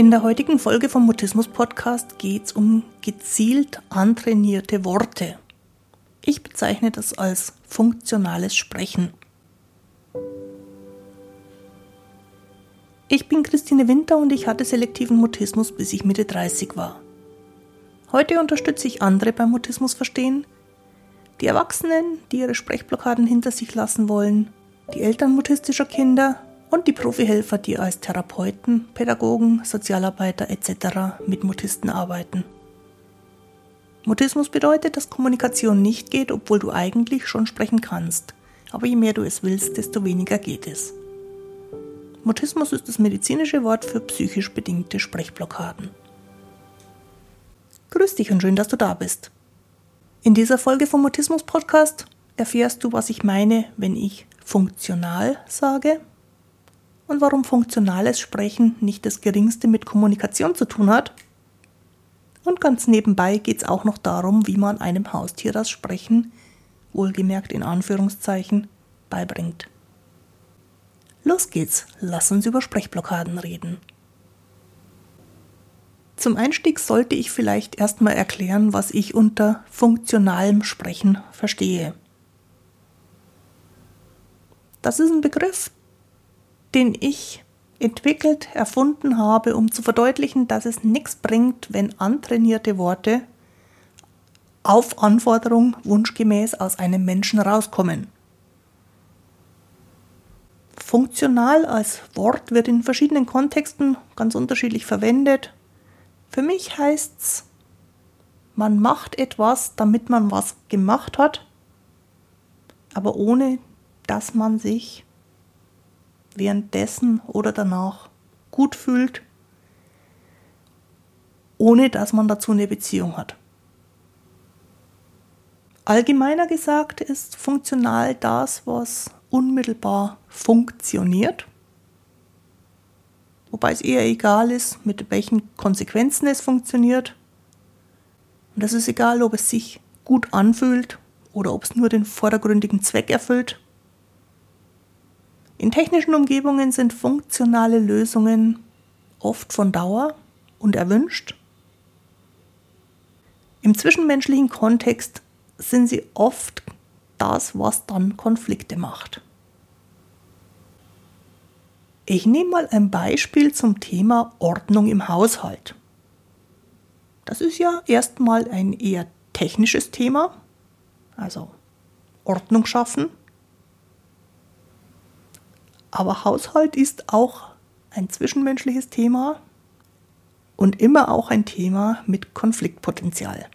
In der heutigen Folge vom Mutismus Podcast geht es um gezielt antrainierte Worte. Ich bezeichne das als funktionales Sprechen. Ich bin Christine Winter und ich hatte selektiven Mutismus, bis ich Mitte 30 war. Heute unterstütze ich andere beim Mutismus verstehen, die Erwachsenen, die ihre Sprechblockaden hinter sich lassen wollen, die Eltern mutistischer Kinder und die Profihelfer, die als Therapeuten, Pädagogen, Sozialarbeiter etc. mit Mutisten arbeiten. Mutismus bedeutet, dass Kommunikation nicht geht, obwohl du eigentlich schon sprechen kannst. Aber je mehr du es willst, desto weniger geht es. Mutismus ist das medizinische Wort für psychisch bedingte Sprechblockaden. Grüß dich und schön, dass du da bist. In dieser Folge vom Mutismus Podcast erfährst du, was ich meine, wenn ich funktional sage und warum funktionales Sprechen nicht das geringste mit Kommunikation zu tun hat. Und ganz nebenbei geht es auch noch darum, wie man einem Haustier das Sprechen, wohlgemerkt in Anführungszeichen, beibringt. Los geht's, lass uns über Sprechblockaden reden. Zum Einstieg sollte ich vielleicht erstmal erklären, was ich unter funktionalem Sprechen verstehe. Das ist ein Begriff, den ich entwickelt, erfunden habe, um zu verdeutlichen, dass es nichts bringt, wenn antrainierte Worte auf Anforderung wunschgemäß aus einem Menschen rauskommen. Funktional als Wort wird in verschiedenen Kontexten ganz unterschiedlich verwendet. Für mich heißt es, man macht etwas, damit man was gemacht hat, aber ohne dass man sich währenddessen oder danach gut fühlt, ohne dass man dazu eine Beziehung hat. Allgemeiner gesagt ist funktional das, was unmittelbar funktioniert wobei es eher egal ist, mit welchen Konsequenzen es funktioniert. Und es ist egal, ob es sich gut anfühlt oder ob es nur den vordergründigen Zweck erfüllt. In technischen Umgebungen sind funktionale Lösungen oft von Dauer und erwünscht. Im zwischenmenschlichen Kontext sind sie oft das, was dann Konflikte macht. Ich nehme mal ein Beispiel zum Thema Ordnung im Haushalt. Das ist ja erstmal ein eher technisches Thema, also Ordnung schaffen. Aber Haushalt ist auch ein zwischenmenschliches Thema und immer auch ein Thema mit Konfliktpotenzial.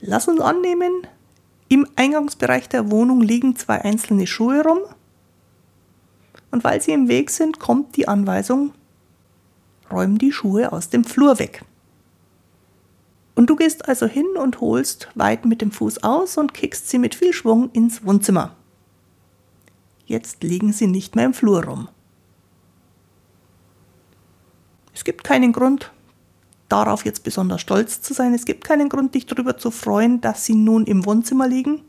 Lass uns annehmen, im Eingangsbereich der Wohnung liegen zwei einzelne Schuhe rum. Und weil sie im Weg sind, kommt die Anweisung, räum die Schuhe aus dem Flur weg. Und du gehst also hin und holst weit mit dem Fuß aus und kickst sie mit viel Schwung ins Wohnzimmer. Jetzt liegen sie nicht mehr im Flur rum. Es gibt keinen Grund, darauf jetzt besonders stolz zu sein. Es gibt keinen Grund, dich darüber zu freuen, dass sie nun im Wohnzimmer liegen.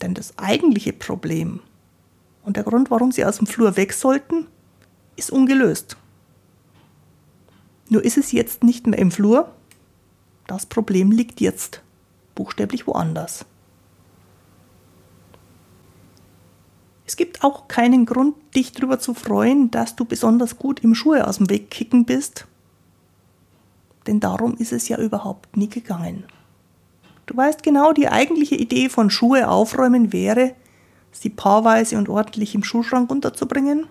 Denn das eigentliche Problem und der Grund, warum sie aus dem Flur weg sollten, ist ungelöst. Nur ist es jetzt nicht mehr im Flur. Das Problem liegt jetzt buchstäblich woanders. Es gibt auch keinen Grund, dich darüber zu freuen, dass du besonders gut im Schuhe aus dem Weg kicken bist denn darum ist es ja überhaupt nie gegangen. Du weißt genau, die eigentliche Idee von Schuhe aufräumen wäre, sie paarweise und ordentlich im Schuhschrank unterzubringen.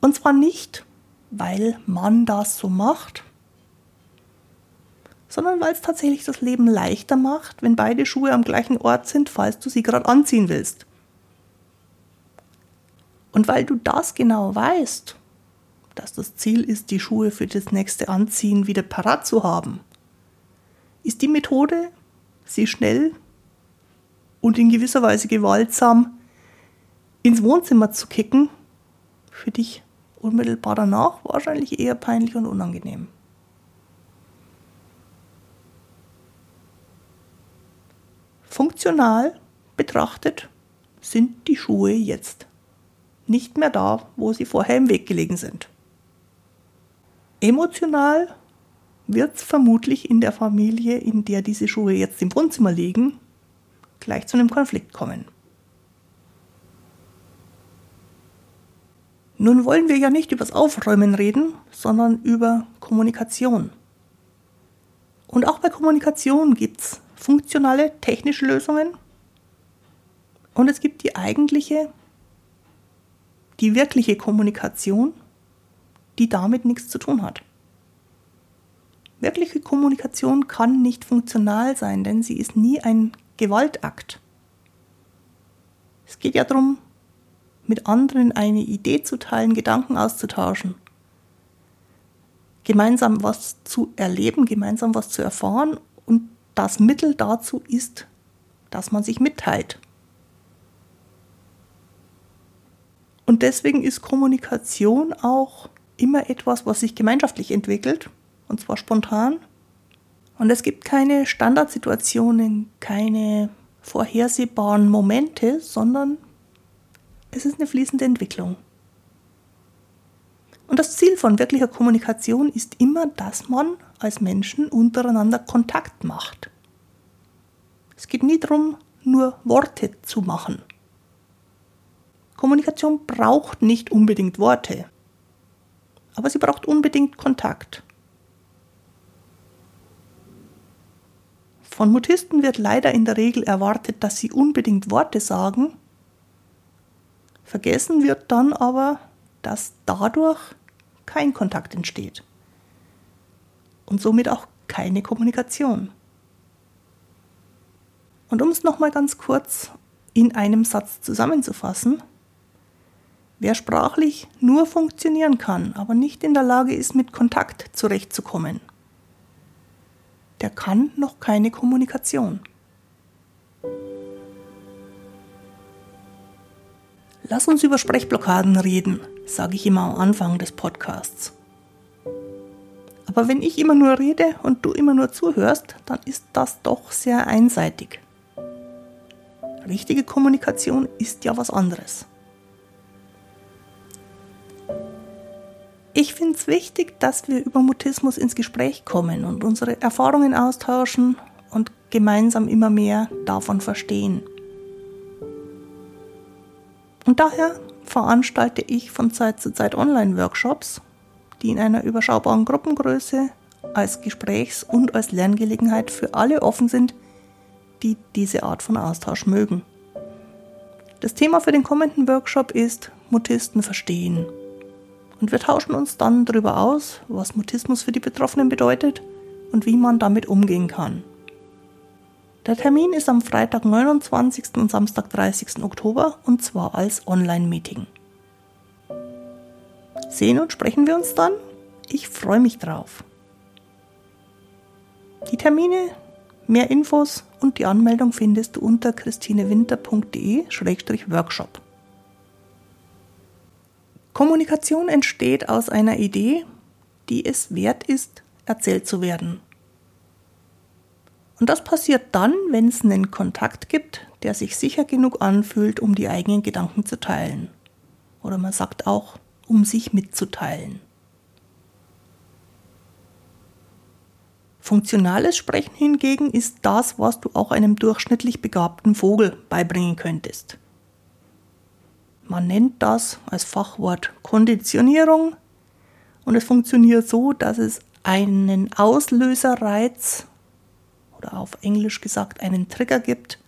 Und zwar nicht, weil man das so macht, sondern weil es tatsächlich das Leben leichter macht, wenn beide Schuhe am gleichen Ort sind, falls du sie gerade anziehen willst. Und weil du das genau weißt dass das Ziel ist, die Schuhe für das nächste Anziehen wieder parat zu haben, ist die Methode, sie schnell und in gewisser Weise gewaltsam ins Wohnzimmer zu kicken, für dich unmittelbar danach wahrscheinlich eher peinlich und unangenehm. Funktional betrachtet sind die Schuhe jetzt nicht mehr da, wo sie vorher im Weg gelegen sind. Emotional wird es vermutlich in der Familie, in der diese Schuhe jetzt im Wohnzimmer liegen, gleich zu einem Konflikt kommen. Nun wollen wir ja nicht über das Aufräumen reden, sondern über Kommunikation. Und auch bei Kommunikation gibt es funktionale technische Lösungen und es gibt die eigentliche, die wirkliche Kommunikation, die damit nichts zu tun hat. Wirkliche Kommunikation kann nicht funktional sein, denn sie ist nie ein Gewaltakt. Es geht ja darum, mit anderen eine Idee zu teilen, Gedanken auszutauschen, gemeinsam was zu erleben, gemeinsam was zu erfahren und das Mittel dazu ist, dass man sich mitteilt. Und deswegen ist Kommunikation auch immer etwas, was sich gemeinschaftlich entwickelt, und zwar spontan. Und es gibt keine Standardsituationen, keine vorhersehbaren Momente, sondern es ist eine fließende Entwicklung. Und das Ziel von wirklicher Kommunikation ist immer, dass man als Menschen untereinander Kontakt macht. Es geht nie darum, nur Worte zu machen. Kommunikation braucht nicht unbedingt Worte, aber sie braucht unbedingt Kontakt. Von Mutisten wird leider in der Regel erwartet, dass sie unbedingt Worte sagen. Vergessen wird dann aber, dass dadurch kein Kontakt entsteht und somit auch keine Kommunikation. Und um es nochmal ganz kurz in einem Satz zusammenzufassen, Wer sprachlich nur funktionieren kann, aber nicht in der Lage ist, mit Kontakt zurechtzukommen, der kann noch keine Kommunikation. Lass uns über Sprechblockaden reden, sage ich immer am Anfang des Podcasts. Aber wenn ich immer nur rede und du immer nur zuhörst, dann ist das doch sehr einseitig. Richtige Kommunikation ist ja was anderes. Ich finde es wichtig, dass wir über Mutismus ins Gespräch kommen und unsere Erfahrungen austauschen und gemeinsam immer mehr davon verstehen. Und daher veranstalte ich von Zeit zu Zeit Online-Workshops, die in einer überschaubaren Gruppengröße als Gesprächs- und als Lerngelegenheit für alle offen sind, die diese Art von Austausch mögen. Das Thema für den kommenden Workshop ist Mutisten verstehen und wir tauschen uns dann darüber aus, was Mutismus für die Betroffenen bedeutet und wie man damit umgehen kann. Der Termin ist am Freitag, 29. und Samstag, 30. Oktober und zwar als Online-Meeting. Sehen und sprechen wir uns dann? Ich freue mich drauf. Die Termine, mehr Infos und die Anmeldung findest du unter christinewinter.de-workshop. Kommunikation entsteht aus einer Idee, die es wert ist, erzählt zu werden. Und das passiert dann, wenn es einen Kontakt gibt, der sich sicher genug anfühlt, um die eigenen Gedanken zu teilen. Oder man sagt auch, um sich mitzuteilen. Funktionales Sprechen hingegen ist das, was du auch einem durchschnittlich begabten Vogel beibringen könntest. Man nennt das als Fachwort Konditionierung und es funktioniert so, dass es einen Auslöserreiz oder auf Englisch gesagt einen Trigger gibt.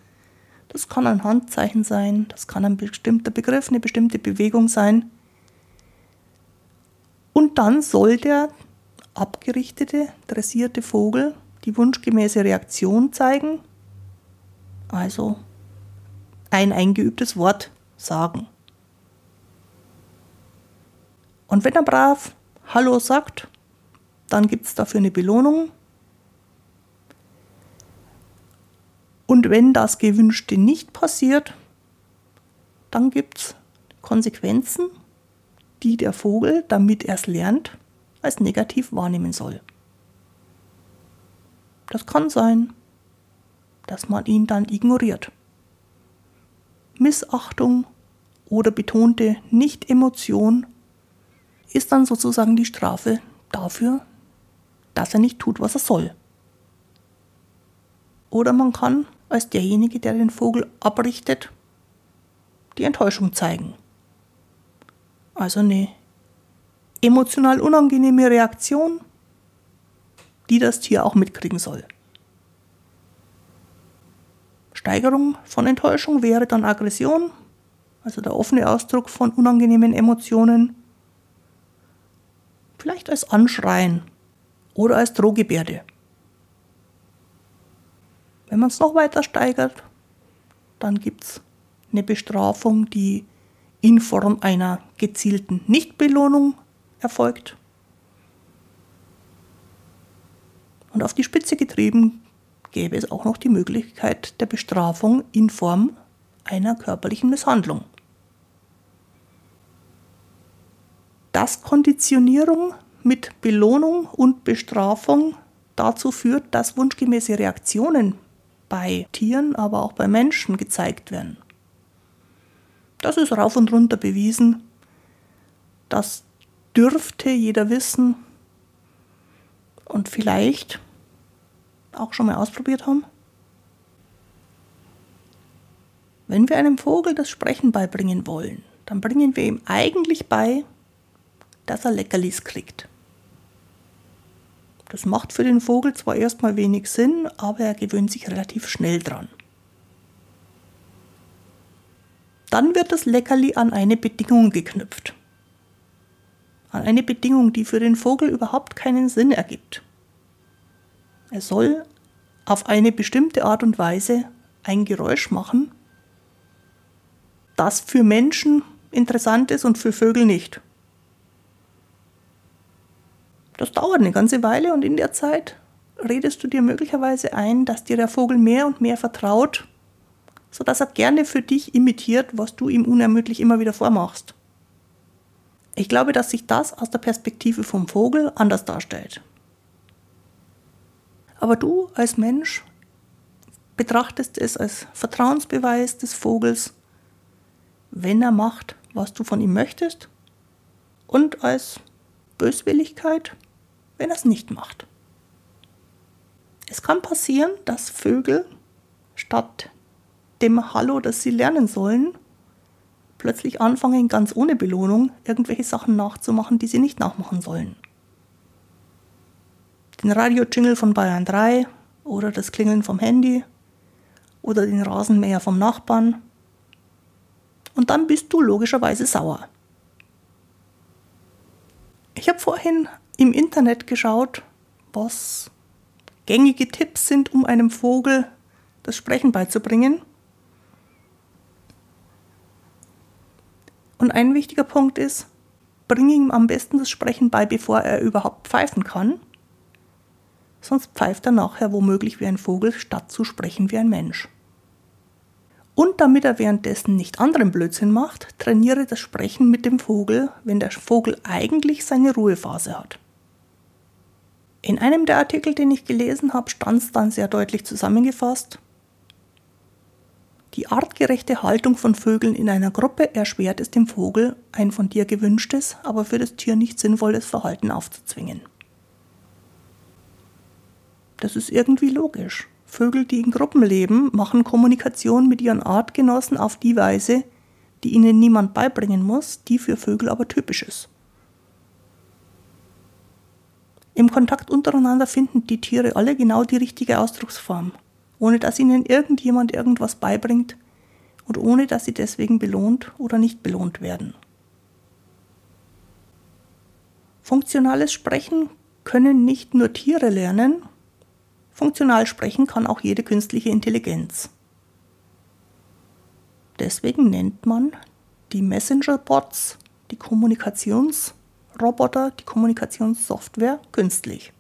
Das kann ein Handzeichen sein, das kann ein bestimmter Begriff, eine bestimmte Bewegung sein. Und dann soll der abgerichtete, dressierte Vogel die wunschgemäße Reaktion zeigen, also ein eingeübtes Wort sagen. Und wenn er brav Hallo sagt, dann gibt es dafür eine Belohnung. Und wenn das Gewünschte nicht passiert, dann gibt es Konsequenzen, die der Vogel, damit er es lernt, als negativ wahrnehmen soll. Das kann sein, dass man ihn dann ignoriert. Missachtung oder betonte Nicht-Emotion ist dann sozusagen die Strafe dafür, dass er nicht tut, was er soll. Oder man kann als derjenige, der den Vogel abrichtet, die Enttäuschung zeigen. Also eine emotional unangenehme Reaktion, die das Tier auch mitkriegen soll. Steigerung von Enttäuschung wäre dann Aggression, also der offene Ausdruck von unangenehmen Emotionen, vielleicht als Anschreien oder als Drohgebärde. Wenn man es noch weiter steigert, dann gibt es eine Bestrafung, die in Form einer gezielten Nichtbelohnung erfolgt. Und auf die Spitze getrieben gäbe es auch noch die Möglichkeit der Bestrafung in Form einer körperlichen Misshandlung. Dass Konditionierung mit Belohnung und Bestrafung dazu führt, dass wunschgemäße Reaktionen bei Tieren, aber auch bei Menschen gezeigt werden. Das ist rauf und runter bewiesen. Das dürfte jeder wissen und vielleicht auch schon mal ausprobiert haben. Wenn wir einem Vogel das Sprechen beibringen wollen, dann bringen wir ihm eigentlich bei, dass er Leckerlis kriegt. Das macht für den Vogel zwar erstmal wenig Sinn, aber er gewöhnt sich relativ schnell dran. Dann wird das Leckerli an eine Bedingung geknüpft. An eine Bedingung, die für den Vogel überhaupt keinen Sinn ergibt. Er soll auf eine bestimmte Art und Weise ein Geräusch machen, das für Menschen interessant ist und für Vögel nicht. Das dauert eine ganze Weile und in der Zeit redest du dir möglicherweise ein, dass dir der Vogel mehr und mehr vertraut, sodass er gerne für dich imitiert, was du ihm unermüdlich immer wieder vormachst. Ich glaube, dass sich das aus der Perspektive vom Vogel anders darstellt. Aber du als Mensch betrachtest es als Vertrauensbeweis des Vogels, wenn er macht, was du von ihm möchtest, und als Böswilligkeit, wenn es nicht macht. Es kann passieren, dass Vögel statt dem Hallo, das sie lernen sollen, plötzlich anfangen, ganz ohne Belohnung irgendwelche Sachen nachzumachen, die sie nicht nachmachen sollen den Radio-Jingle von Bayern 3 oder das Klingeln vom Handy oder den Rasenmäher vom Nachbarn. Und dann bist du logischerweise sauer. Ich habe vorhin im Internet geschaut, was gängige Tipps sind, um einem Vogel das Sprechen beizubringen. Und ein wichtiger Punkt ist, bring ihm am besten das Sprechen bei, bevor er überhaupt pfeifen kann sonst pfeift er nachher womöglich wie ein Vogel, statt zu sprechen wie ein Mensch. Und damit er währenddessen nicht anderen Blödsinn macht, trainiere das Sprechen mit dem Vogel, wenn der Vogel eigentlich seine Ruhephase hat. In einem der Artikel, den ich gelesen habe, stand es dann sehr deutlich zusammengefasst. Die artgerechte Haltung von Vögeln in einer Gruppe erschwert es dem Vogel, ein von dir gewünschtes, aber für das Tier nicht sinnvolles Verhalten aufzuzwingen. Das ist irgendwie logisch. Vögel, die in Gruppen leben, machen Kommunikation mit ihren Artgenossen auf die Weise, die ihnen niemand beibringen muss, die für Vögel aber typisch ist. Im Kontakt untereinander finden die Tiere alle genau die richtige Ausdrucksform, ohne dass ihnen irgendjemand irgendwas beibringt und ohne dass sie deswegen belohnt oder nicht belohnt werden. Funktionales Sprechen können nicht nur Tiere lernen, Funktional sprechen kann auch jede künstliche Intelligenz. Deswegen nennt man die Messenger-Bots, die Kommunikationsroboter, die Kommunikationssoftware künstlich.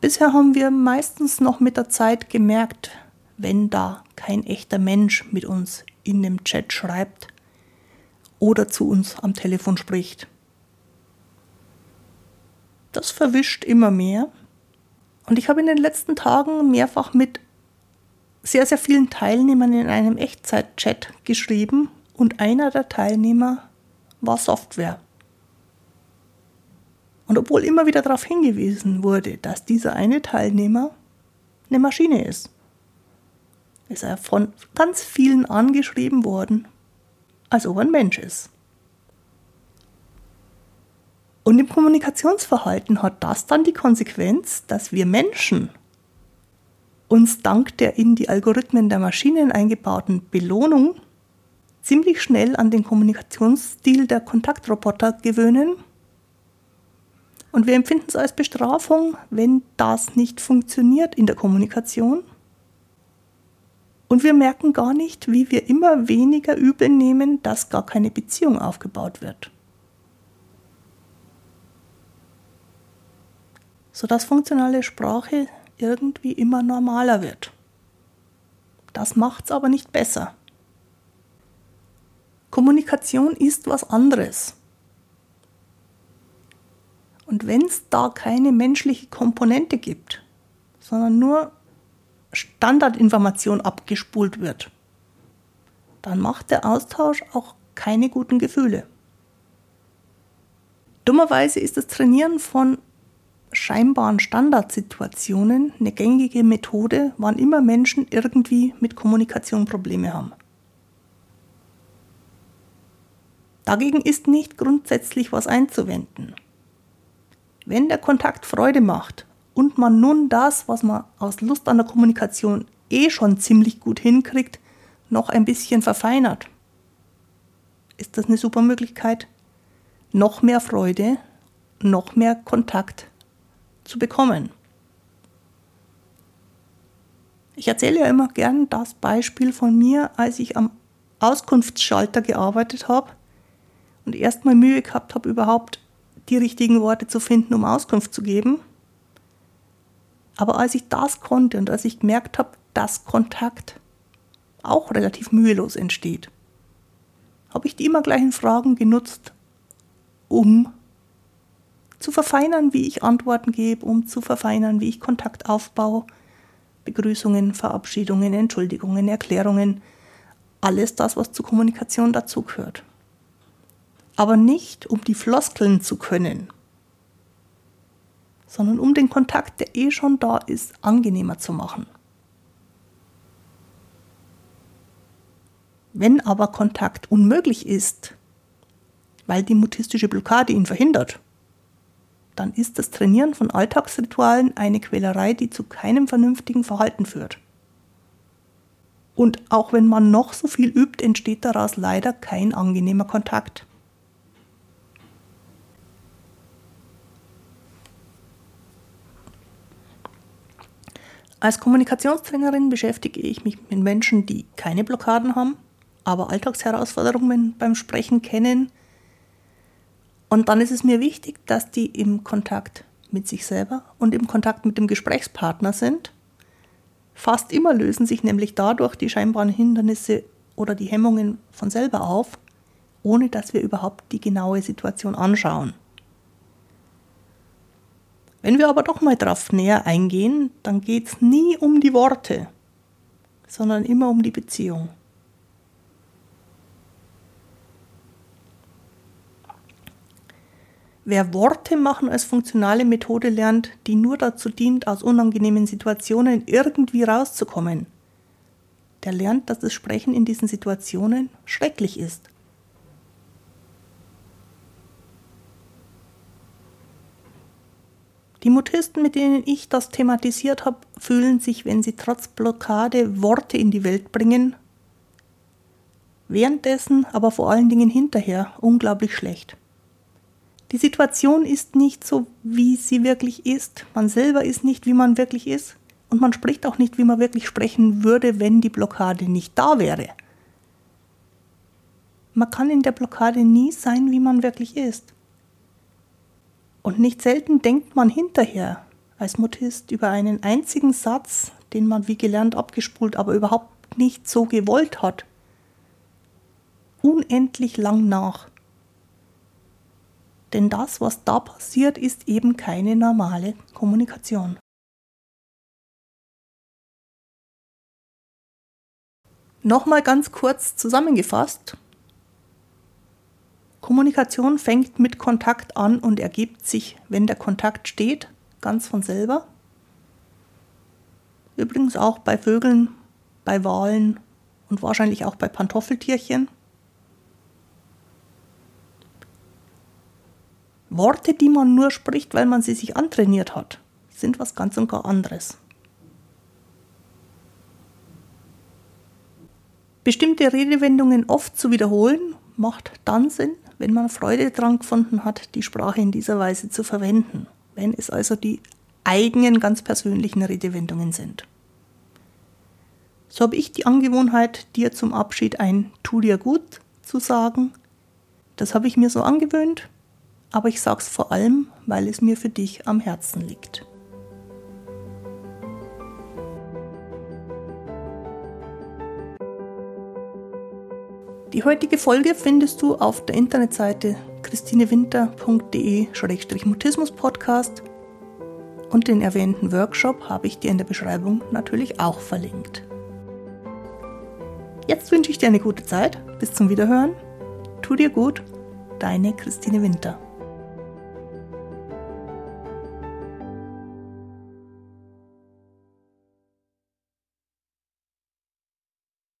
Bisher haben wir meistens noch mit der Zeit gemerkt, wenn da kein echter Mensch mit uns in dem Chat schreibt oder zu uns am Telefon spricht. Das verwischt immer mehr. Und ich habe in den letzten Tagen mehrfach mit sehr, sehr vielen Teilnehmern in einem Echtzeit-Chat geschrieben und einer der Teilnehmer war Software. Und obwohl immer wieder darauf hingewiesen wurde, dass dieser eine Teilnehmer eine Maschine ist, ist er von ganz vielen angeschrieben worden, als ob er ein Mensch ist. Und im Kommunikationsverhalten hat das dann die Konsequenz, dass wir Menschen uns dank der in die Algorithmen der Maschinen eingebauten Belohnung ziemlich schnell an den Kommunikationsstil der Kontaktroboter gewöhnen. Und wir empfinden es als Bestrafung, wenn das nicht funktioniert in der Kommunikation. Und wir merken gar nicht, wie wir immer weniger übel nehmen, dass gar keine Beziehung aufgebaut wird. Sodass funktionale Sprache irgendwie immer normaler wird. Das macht es aber nicht besser. Kommunikation ist was anderes. Und wenn es da keine menschliche Komponente gibt, sondern nur Standardinformation abgespult wird, dann macht der Austausch auch keine guten Gefühle. Dummerweise ist das Trainieren von scheinbaren Standardsituationen eine gängige Methode, wann immer Menschen irgendwie mit Kommunikation Probleme haben. Dagegen ist nicht grundsätzlich was einzuwenden. Wenn der Kontakt Freude macht und man nun das, was man aus Lust an der Kommunikation eh schon ziemlich gut hinkriegt, noch ein bisschen verfeinert, ist das eine super Möglichkeit, noch mehr Freude, noch mehr Kontakt zu bekommen. Ich erzähle ja immer gern das Beispiel von mir, als ich am Auskunftsschalter gearbeitet habe und erstmal Mühe gehabt habe, überhaupt die richtigen Worte zu finden, um Auskunft zu geben. Aber als ich das konnte und als ich gemerkt habe, dass Kontakt auch relativ mühelos entsteht, habe ich die immer gleichen Fragen genutzt, um zu verfeinern, wie ich Antworten gebe, um zu verfeinern, wie ich Kontakt aufbaue, Begrüßungen, Verabschiedungen, Entschuldigungen, Erklärungen, alles das, was zur Kommunikation dazugehört. Aber nicht, um die Floskeln zu können, sondern um den Kontakt, der eh schon da ist, angenehmer zu machen. Wenn aber Kontakt unmöglich ist, weil die mutistische Blockade ihn verhindert, dann ist das Trainieren von Alltagsritualen eine Quälerei, die zu keinem vernünftigen Verhalten führt. Und auch wenn man noch so viel übt, entsteht daraus leider kein angenehmer Kontakt. Als Kommunikationstrainerin beschäftige ich mich mit Menschen, die keine Blockaden haben, aber Alltagsherausforderungen beim Sprechen kennen, und dann ist es mir wichtig, dass die im Kontakt mit sich selber und im Kontakt mit dem Gesprächspartner sind. Fast immer lösen sich nämlich dadurch die scheinbaren Hindernisse oder die Hemmungen von selber auf, ohne dass wir überhaupt die genaue Situation anschauen. Wenn wir aber doch mal drauf näher eingehen, dann geht es nie um die Worte, sondern immer um die Beziehung. Wer Worte machen als funktionale Methode lernt, die nur dazu dient, aus unangenehmen Situationen irgendwie rauszukommen, der lernt, dass das Sprechen in diesen Situationen schrecklich ist. Die Mutisten, mit denen ich das thematisiert habe, fühlen sich, wenn sie trotz Blockade Worte in die Welt bringen, währenddessen, aber vor allen Dingen hinterher unglaublich schlecht. Die Situation ist nicht so, wie sie wirklich ist. Man selber ist nicht, wie man wirklich ist. Und man spricht auch nicht, wie man wirklich sprechen würde, wenn die Blockade nicht da wäre. Man kann in der Blockade nie sein, wie man wirklich ist. Und nicht selten denkt man hinterher als Mutist über einen einzigen Satz, den man wie gelernt abgespult, aber überhaupt nicht so gewollt hat, unendlich lang nach. Denn das, was da passiert, ist eben keine normale Kommunikation. Nochmal ganz kurz zusammengefasst. Kommunikation fängt mit Kontakt an und ergibt sich, wenn der Kontakt steht, ganz von selber. Übrigens auch bei Vögeln, bei Walen und wahrscheinlich auch bei Pantoffeltierchen. Worte, die man nur spricht, weil man sie sich antrainiert hat, sind was ganz und gar anderes. Bestimmte Redewendungen oft zu wiederholen, macht dann Sinn, wenn man Freude daran gefunden hat, die Sprache in dieser Weise zu verwenden, wenn es also die eigenen ganz persönlichen Redewendungen sind. So habe ich die Angewohnheit, dir zum Abschied ein Tu dir gut zu sagen. Das habe ich mir so angewöhnt, aber ich sage es vor allem, weil es mir für dich am Herzen liegt. Die heutige Folge findest du auf der Internetseite christinewinter.de-mutismus-podcast und den erwähnten Workshop habe ich dir in der Beschreibung natürlich auch verlinkt. Jetzt wünsche ich dir eine gute Zeit. Bis zum Wiederhören. Tu dir gut. Deine Christine Winter.